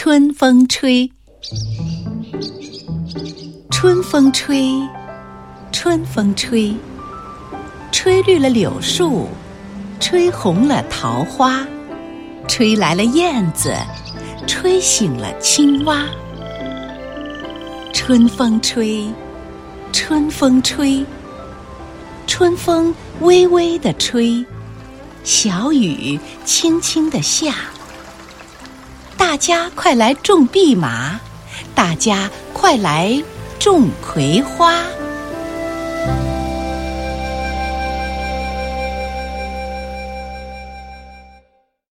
春风吹，春风吹，春风吹，吹绿了柳树，吹红了桃花，吹来了燕子，吹醒了青蛙。春风吹，春风吹，春风微微的吹，小雨轻轻的下。家快来种蓖麻，大家快来种葵花。